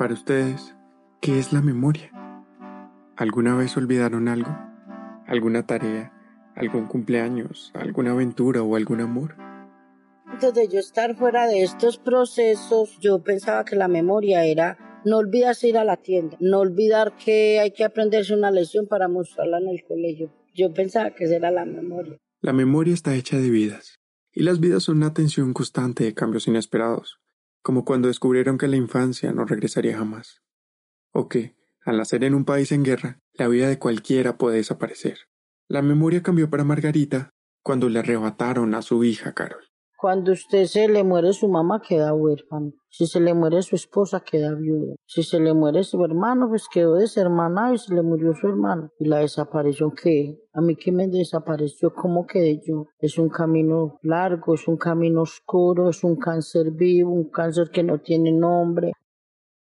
Para ustedes, ¿qué es la memoria? ¿Alguna vez olvidaron algo? ¿Alguna tarea? ¿Algún cumpleaños? ¿Alguna aventura o algún amor? Antes de yo estar fuera de estos procesos, yo pensaba que la memoria era no olvidarse ir a la tienda, no olvidar que hay que aprenderse una lección para mostrarla en el colegio. Yo pensaba que esa era la memoria. La memoria está hecha de vidas, y las vidas son una tensión constante de cambios inesperados, como cuando descubrieron que la infancia no regresaría jamás, o que, al nacer en un país en guerra, la vida de cualquiera puede desaparecer. La memoria cambió para Margarita cuando le arrebataron a su hija Carol. Cuando usted se le muere su mamá, queda huérfano. Si se le muere su esposa, queda viuda. Si se le muere su hermano, pues quedó deshermanado y se le murió su hermano. ¿Y la desaparición qué? A mí que me desapareció, ¿cómo quedé yo? Es un camino largo, es un camino oscuro, es un cáncer vivo, un cáncer que no tiene nombre.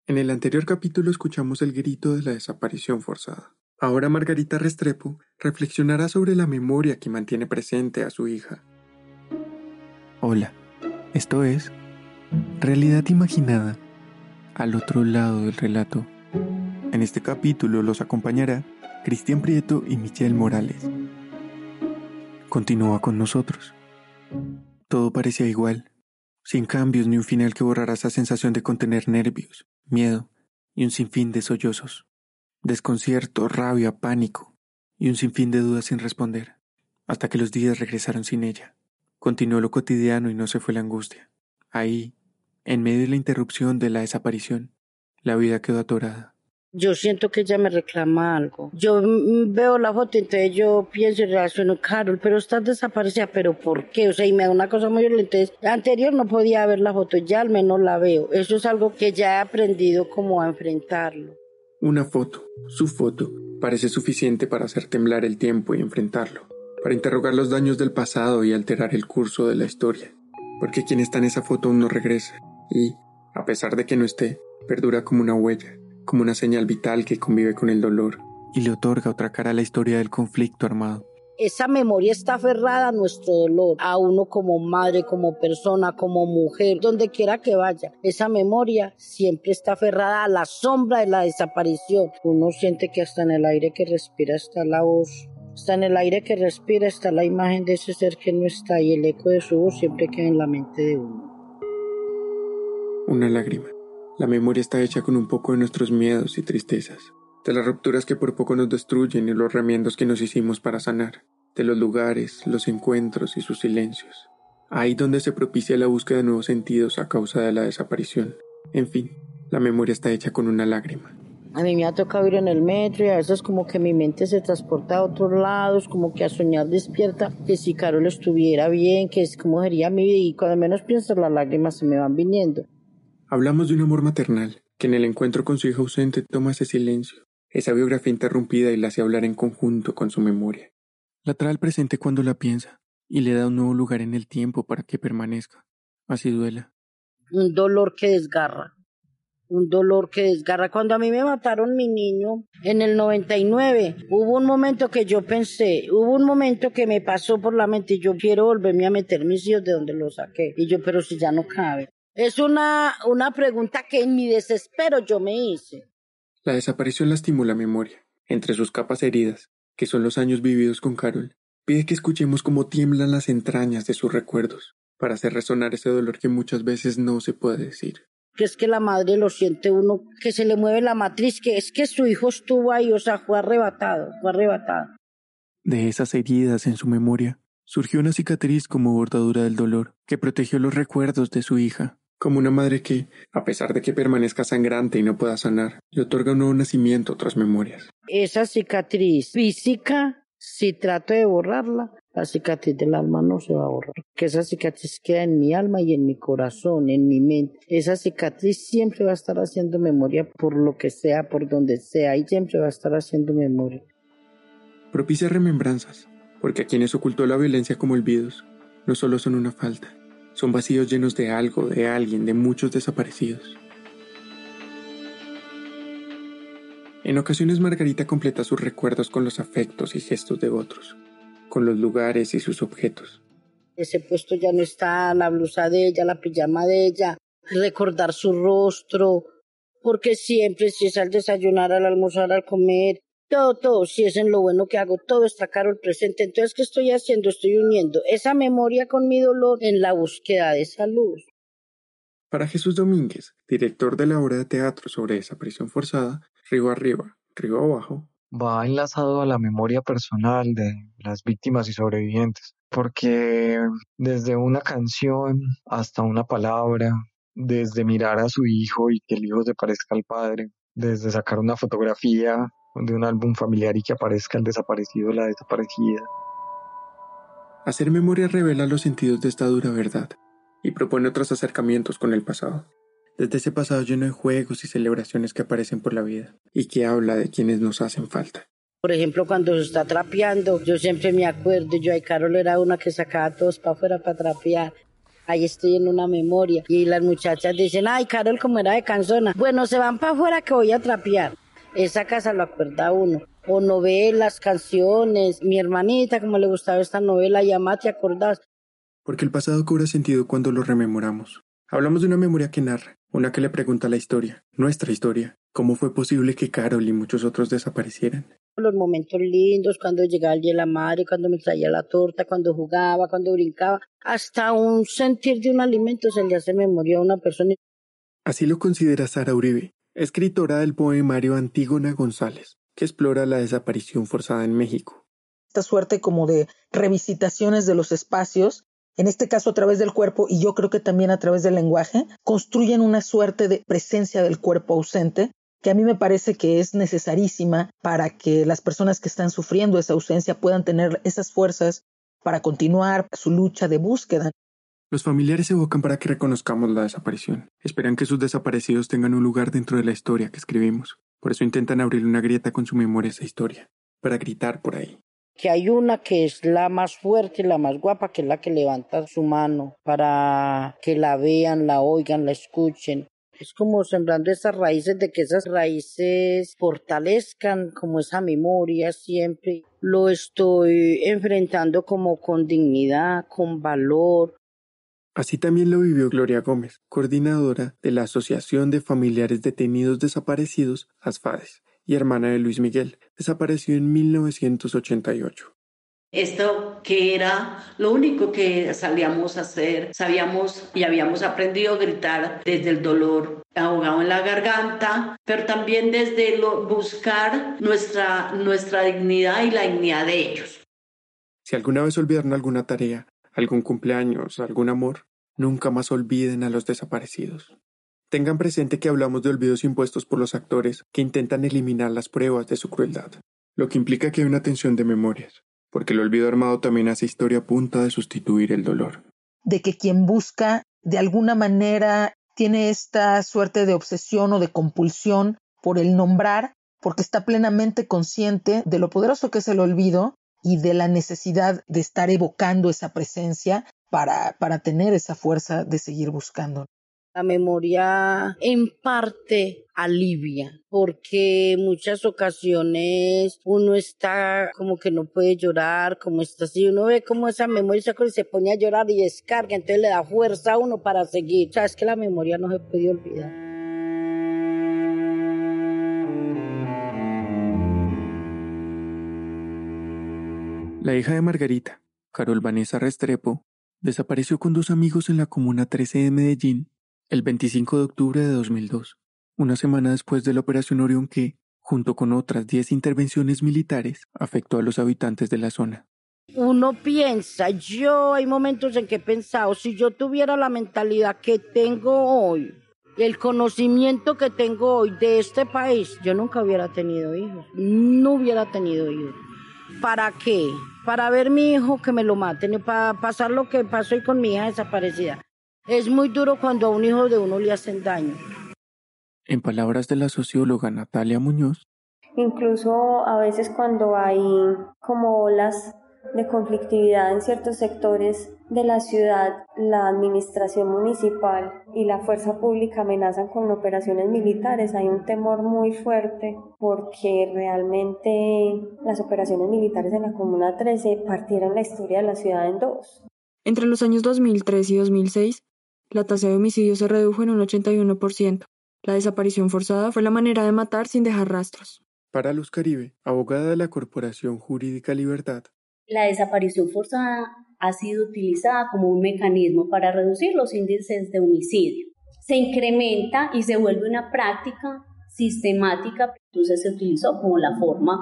En el anterior capítulo escuchamos el grito de la desaparición forzada. Ahora Margarita Restrepo reflexionará sobre la memoria que mantiene presente a su hija Hola, esto es Realidad Imaginada, al otro lado del relato. En este capítulo los acompañará Cristian Prieto y Michelle Morales. Continúa con nosotros. Todo parecía igual, sin cambios ni un final que borrara esa sensación de contener nervios, miedo y un sinfín de sollozos, desconcierto, rabia, pánico y un sinfín de dudas sin responder, hasta que los días regresaron sin ella. Continuó lo cotidiano y no se fue la angustia. Ahí, en medio de la interrupción de la desaparición, la vida quedó atorada. Yo siento que ella me reclama algo. Yo veo la foto, entonces yo pienso y relaciono, Carol, pero estás desaparecida, pero ¿por qué? O sea, y me da una cosa muy violenta. Anterior no podía ver la foto, ya al menos la veo. Eso es algo que ya he aprendido como a enfrentarlo. Una foto, su foto, parece suficiente para hacer temblar el tiempo y enfrentarlo para interrogar los daños del pasado y alterar el curso de la historia, porque quien está en esa foto aún no regresa, y, a pesar de que no esté, perdura como una huella, como una señal vital que convive con el dolor, y le otorga otra cara a la historia del conflicto armado. Esa memoria está aferrada a nuestro dolor, a uno como madre, como persona, como mujer, donde quiera que vaya. Esa memoria siempre está aferrada a la sombra de la desaparición. Uno siente que hasta en el aire que respira está la voz Está en el aire que respira, está la imagen de ese ser que no está y el eco de su voz siempre queda en la mente de uno. Una lágrima. La memoria está hecha con un poco de nuestros miedos y tristezas, de las rupturas que por poco nos destruyen y los remiendos que nos hicimos para sanar, de los lugares, los encuentros y sus silencios. Ahí donde se propicia la búsqueda de nuevos sentidos a causa de la desaparición. En fin, la memoria está hecha con una lágrima. A mí me ha tocado ir en el metro y a veces como que mi mente se transporta a otros lados, como que a soñar despierta, que si Carol estuviera bien, que es como sería mi vida y cuando menos pienso las lágrimas se me van viniendo. Hablamos de un amor maternal, que en el encuentro con su hija ausente toma ese silencio, esa biografía interrumpida y la hace hablar en conjunto con su memoria. La trae al presente cuando la piensa y le da un nuevo lugar en el tiempo para que permanezca. Así duela. Un dolor que desgarra un dolor que desgarra. Cuando a mí me mataron mi niño en el 99, hubo un momento que yo pensé, hubo un momento que me pasó por la mente, yo quiero volverme a meter mis hijos de donde los saqué. Y yo, pero si ya no cabe. Es una, una pregunta que en mi desespero yo me hice. La desaparición lastimó la memoria. Entre sus capas heridas, que son los años vividos con Carol, pide que escuchemos cómo tiemblan las entrañas de sus recuerdos, para hacer resonar ese dolor que muchas veces no se puede decir que es que la madre lo siente uno, que se le mueve la matriz, que es que su hijo estuvo ahí, o sea, fue arrebatado, fue arrebatado. De esas heridas en su memoria, surgió una cicatriz como bordadura del dolor, que protegió los recuerdos de su hija, como una madre que, a pesar de que permanezca sangrante y no pueda sanar, le otorga un nuevo nacimiento a otras memorias. Esa cicatriz física, si trato de borrarla, la cicatriz del alma no se va a borrar. Que esa cicatriz queda en mi alma y en mi corazón, en mi mente. Esa cicatriz siempre va a estar haciendo memoria por lo que sea, por donde sea, y siempre va a estar haciendo memoria. Propicia remembranzas, porque a quienes ocultó la violencia como olvidos, no solo son una falta, son vacíos llenos de algo, de alguien, de muchos desaparecidos. En ocasiones Margarita completa sus recuerdos con los afectos y gestos de otros, con los lugares y sus objetos. Ese puesto ya no está, la blusa de ella, la pijama de ella, recordar su rostro, porque siempre si es al desayunar, al almorzar, al comer, todo, todo, si es en lo bueno que hago, todo está caro el presente. Entonces, ¿qué estoy haciendo? Estoy uniendo esa memoria con mi dolor en la búsqueda de esa luz. Para Jesús Domínguez, director de la obra de teatro sobre desaparición forzada, Río Arriba, Río Abajo, va enlazado a la memoria personal de las víctimas y sobrevivientes, porque desde una canción hasta una palabra, desde mirar a su hijo y que el hijo se parezca al padre, desde sacar una fotografía de un álbum familiar y que aparezca el desaparecido o la desaparecida. Hacer memoria revela los sentidos de esta dura verdad y propone otros acercamientos con el pasado. Desde ese pasado lleno de juegos y celebraciones que aparecen por la vida y que habla de quienes nos hacen falta. Por ejemplo, cuando se está trapeando, yo siempre me acuerdo, yo y Carol era una que sacaba a todos para afuera para trapear. Ahí estoy en una memoria. Y las muchachas dicen, ay, Carol, como era de canzona. Bueno, se van para afuera que voy a trapear. Esa casa lo acuerda uno. O novelas, canciones. Mi hermanita, como le gustaba esta novela, llama, ¿te acordás? Porque el pasado cobra sentido cuando lo rememoramos. Hablamos de una memoria que narra, una que le pregunta la historia, nuestra historia. ¿Cómo fue posible que Carol y muchos otros desaparecieran? Los momentos lindos, cuando llegaba el día de la madre, cuando me traía la torta, cuando jugaba, cuando brincaba, hasta un sentir de un alimento se le hace memoria a una persona. Así lo considera Sara Uribe, escritora del poemario Antígona González, que explora la desaparición forzada en México. Esta suerte como de revisitaciones de los espacios, en este caso a través del cuerpo y yo creo que también a través del lenguaje, construyen una suerte de presencia del cuerpo ausente que a mí me parece que es necesarísima para que las personas que están sufriendo esa ausencia puedan tener esas fuerzas para continuar su lucha de búsqueda. Los familiares evocan para que reconozcamos la desaparición. Esperan que sus desaparecidos tengan un lugar dentro de la historia que escribimos. Por eso intentan abrir una grieta con su memoria a esa historia, para gritar por ahí. Que hay una que es la más fuerte, la más guapa, que es la que levanta su mano para que la vean, la oigan, la escuchen. Es como sembrando esas raíces de que esas raíces fortalezcan como esa memoria siempre. Lo estoy enfrentando como con dignidad, con valor. Así también lo vivió Gloria Gómez, coordinadora de la Asociación de Familiares Detenidos Desaparecidos, ASFADES, y hermana de Luis Miguel, desapareció en 1988. Esto que era lo único que salíamos a hacer, sabíamos y habíamos aprendido a gritar desde el dolor ahogado en la garganta, pero también desde lo, buscar nuestra, nuestra dignidad y la dignidad de ellos. Si alguna vez olvidaron alguna tarea, algún cumpleaños, algún amor, nunca más olviden a los desaparecidos. Tengan presente que hablamos de olvidos impuestos por los actores que intentan eliminar las pruebas de su crueldad, lo que implica que hay una tensión de memorias porque el olvido armado también hace historia a punta de sustituir el dolor. De que quien busca de alguna manera tiene esta suerte de obsesión o de compulsión por el nombrar, porque está plenamente consciente de lo poderoso que es el olvido y de la necesidad de estar evocando esa presencia para, para tener esa fuerza de seguir buscando. La memoria en parte alivia, porque muchas ocasiones uno está como que no puede llorar, como está así, uno ve como esa memoria se, se pone a llorar y descarga, entonces le da fuerza a uno para seguir. O es que la memoria no se puede olvidar. La hija de Margarita, Carol Vanessa Restrepo, desapareció con dos amigos en la Comuna 13 de Medellín el 25 de octubre de 2002, una semana después de la Operación Orión que, junto con otras 10 intervenciones militares, afectó a los habitantes de la zona. Uno piensa, yo hay momentos en que he pensado, si yo tuviera la mentalidad que tengo hoy, el conocimiento que tengo hoy de este país, yo nunca hubiera tenido hijos, no hubiera tenido hijos. ¿Para qué? Para ver mi hijo que me lo maten, para pasar lo que pasó hoy con mi hija desaparecida. Es muy duro cuando a un hijo de uno le hacen daño. En palabras de la socióloga Natalia Muñoz, incluso a veces cuando hay como olas de conflictividad en ciertos sectores de la ciudad, la administración municipal y la fuerza pública amenazan con operaciones militares. Hay un temor muy fuerte porque realmente las operaciones militares en la Comuna 13 partieron la historia de la ciudad en dos. Entre los años 2003 y 2006, la tasa de homicidios se redujo en un 81%. la desaparición forzada fue la manera de matar sin dejar rastros. Para Luz Caribe, abogada de la Corporación Jurídica Libertad, la desaparición forzada ha sido utilizada como un mecanismo para reducir los índices de homicidio. Se incrementa y se vuelve una práctica sistemática, entonces se utilizó como la forma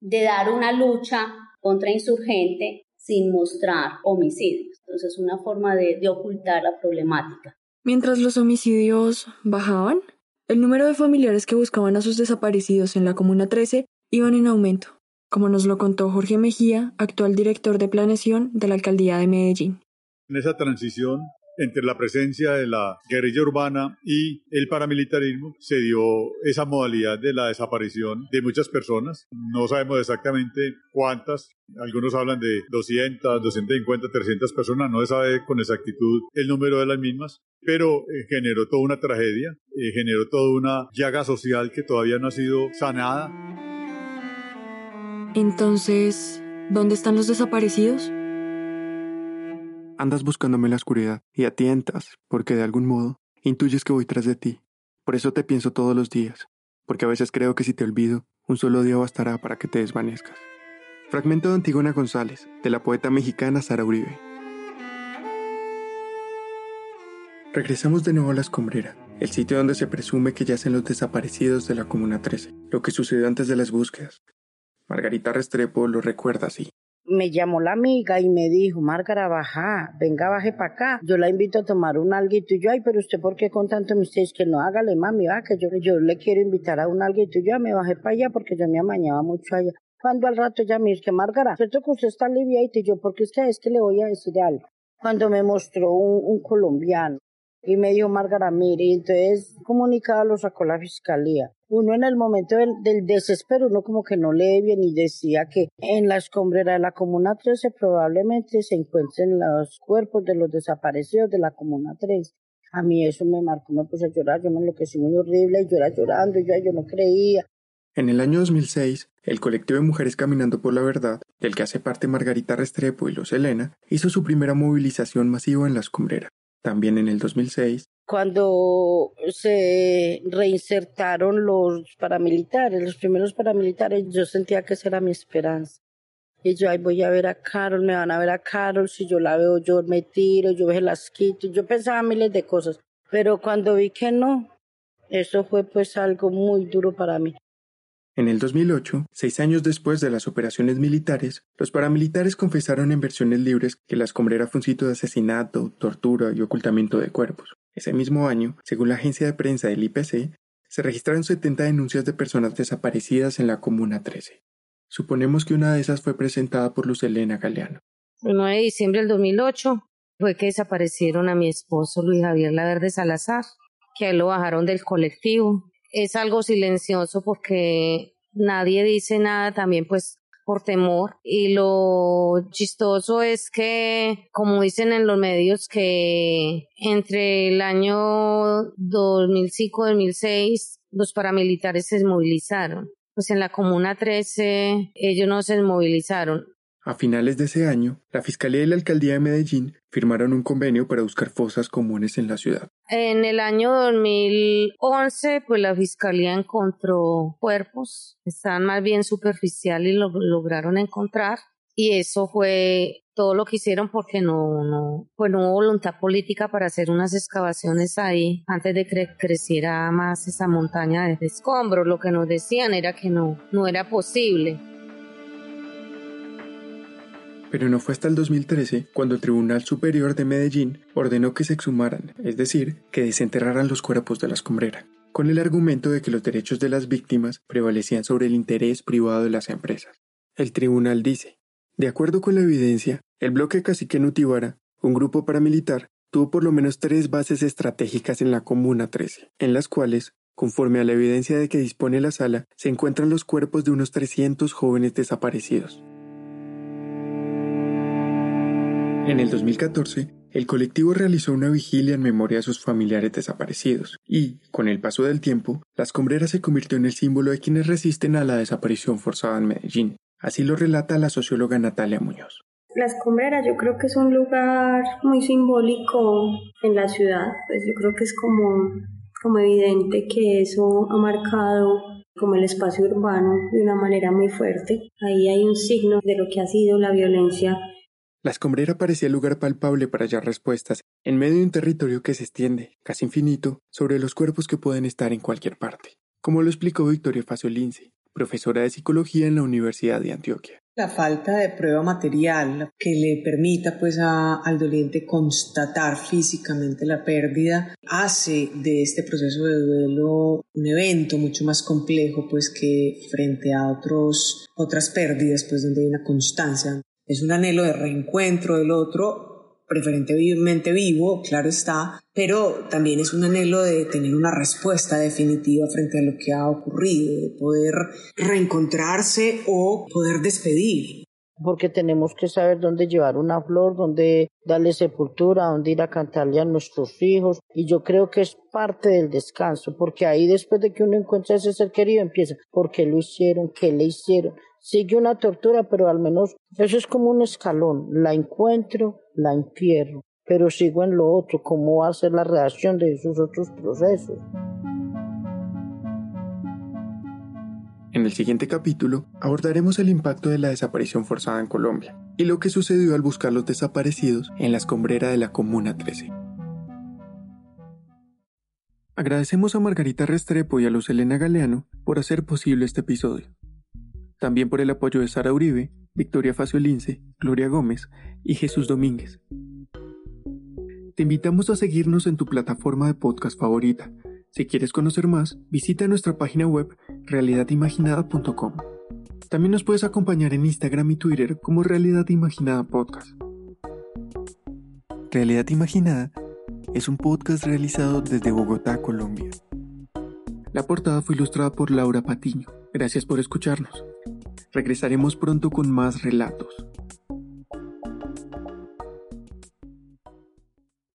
de dar una lucha contra insurgente sin mostrar homicidios. Entonces, una forma de, de ocultar la problemática. Mientras los homicidios bajaban, el número de familiares que buscaban a sus desaparecidos en la Comuna 13 iban en aumento, como nos lo contó Jorge Mejía, actual director de planeación de la Alcaldía de Medellín. En esa transición entre la presencia de la guerrilla urbana y el paramilitarismo se dio esa modalidad de la desaparición de muchas personas. No sabemos exactamente cuántas, algunos hablan de 200, 250, 300 personas, no se sabe con exactitud el número de las mismas, pero eh, generó toda una tragedia, eh, generó toda una llaga social que todavía no ha sido sanada. Entonces, ¿dónde están los desaparecidos? Andas buscándome en la oscuridad y a tientas, porque de algún modo intuyes que voy tras de ti. Por eso te pienso todos los días, porque a veces creo que si te olvido, un solo día bastará para que te desvanezcas. Fragmento de Antigona González, de la poeta mexicana Sara Uribe. Regresamos de nuevo a la escombrera, el sitio donde se presume que yacen los desaparecidos de la Comuna 13, lo que sucedió antes de las búsquedas. Margarita Restrepo lo recuerda así me llamó la amiga y me dijo, Márgara, baja, venga, baje para acá. Yo la invito a tomar un alguito y yo, ay, pero usted, ¿por qué con tanto misterio? Que no, hágale, mami, va, que yo, yo le quiero invitar a un alguito y yo me bajé para allá porque yo me amañaba mucho allá. Cuando al rato ya me dice, Márgara, cierto que usted está aliviadita y yo, porque usted es que le voy a decir algo. Cuando me mostró un colombiano y me dijo, Márgara, mire, entonces comunicado lo sacó la fiscalía uno en el momento del, desespero, uno como que no lee bien y decía que en la escombrera de la Comuna 13 probablemente se encuentren los cuerpos de los desaparecidos de la Comuna 3. A mí eso me marcó, me puse a llorar, yo me enloquecí muy horrible y llorando yo, yo no creía. En el año 2006, el colectivo de Mujeres Caminando por la Verdad, del que hace parte Margarita Restrepo y Los Elena, hizo su primera movilización masiva en la escombrera. También en el 2006, cuando se reinsertaron los paramilitares, los primeros paramilitares, yo sentía que esa era mi esperanza. Y yo, ay, voy a ver a Carol, me van a ver a Carol, si yo la veo, yo me tiro, yo me las quito. Yo pensaba miles de cosas, pero cuando vi que no, eso fue pues algo muy duro para mí. En el 2008, seis años después de las operaciones militares, los paramilitares confesaron en versiones libres que la escombrera fue un sitio de asesinato, tortura y ocultamiento de cuerpos. Ese mismo año, según la agencia de prensa del IPC, se registraron 70 denuncias de personas desaparecidas en la Comuna 13. Suponemos que una de esas fue presentada por Luz Elena Galeano. El 9 de diciembre del 2008 fue que desaparecieron a mi esposo Luis Javier Laverde Salazar, que lo bajaron del colectivo es algo silencioso porque nadie dice nada también pues por temor. Y lo chistoso es que como dicen en los medios que entre el año 2005-2006 los paramilitares se movilizaron. Pues en la Comuna 13 ellos no se movilizaron a finales de ese año, la Fiscalía y la Alcaldía de Medellín firmaron un convenio para buscar fosas comunes en la ciudad. En el año 2011, pues la Fiscalía encontró cuerpos, estaban más bien superficiales y lo lograron encontrar. Y eso fue todo lo que hicieron porque no, no, pues no hubo voluntad política para hacer unas excavaciones ahí antes de que creciera más esa montaña de escombros. Lo que nos decían era que no, no era posible. Pero no fue hasta el 2013 cuando el Tribunal Superior de Medellín ordenó que se exhumaran, es decir, que desenterraran los cuerpos de la escombrera, con el argumento de que los derechos de las víctimas prevalecían sobre el interés privado de las empresas. El tribunal dice, de acuerdo con la evidencia, el bloque Cacique Nutibara, un grupo paramilitar, tuvo por lo menos tres bases estratégicas en la Comuna 13, en las cuales, conforme a la evidencia de que dispone la sala, se encuentran los cuerpos de unos 300 jóvenes desaparecidos. En el 2014, el colectivo realizó una vigilia en memoria de sus familiares desaparecidos y, con el paso del tiempo, la escombrera se convirtió en el símbolo de quienes resisten a la desaparición forzada en Medellín. Así lo relata la socióloga Natalia Muñoz. La escombrera yo creo que es un lugar muy simbólico en la ciudad, pues yo creo que es como como evidente que eso ha marcado como el espacio urbano de una manera muy fuerte. Ahí hay un signo de lo que ha sido la violencia. La escombrera parecía lugar palpable para hallar respuestas en medio de un territorio que se extiende, casi infinito, sobre los cuerpos que pueden estar en cualquier parte, como lo explicó Victoria Lince, profesora de psicología en la Universidad de Antioquia. La falta de prueba material que le permita pues al doliente constatar físicamente la pérdida hace de este proceso de duelo un evento mucho más complejo pues que frente a otros otras pérdidas pues donde hay una constancia. Es un anhelo de reencuentro del otro preferentemente vivo, claro está, pero también es un anhelo de tener una respuesta definitiva frente a lo que ha ocurrido, de poder reencontrarse o poder despedir. Porque tenemos que saber dónde llevar una flor, dónde darle sepultura, dónde ir a cantarle a nuestros hijos. Y yo creo que es parte del descanso, porque ahí después de que uno encuentra a ese ser querido empieza, ¿por qué lo hicieron? ¿Qué le hicieron? Sigue una tortura, pero al menos eso es como un escalón. La encuentro, la entierro, pero sigo en lo otro, cómo va a ser la reacción de esos otros procesos. En el siguiente capítulo abordaremos el impacto de la desaparición forzada en Colombia y lo que sucedió al buscar los desaparecidos en la escombrera de la Comuna 13. Agradecemos a Margarita Restrepo y a Luz Elena Galeano por hacer posible este episodio. También por el apoyo de Sara Uribe, Victoria Lince, Gloria Gómez y Jesús Domínguez. Te invitamos a seguirnos en tu plataforma de podcast favorita. Si quieres conocer más, visita nuestra página web realidadimaginada.com. También nos puedes acompañar en Instagram y Twitter como Realidad Imaginada Podcast. Realidad Imaginada es un podcast realizado desde Bogotá, Colombia. La portada fue ilustrada por Laura Patiño. Gracias por escucharnos. Regresaremos pronto con más relatos.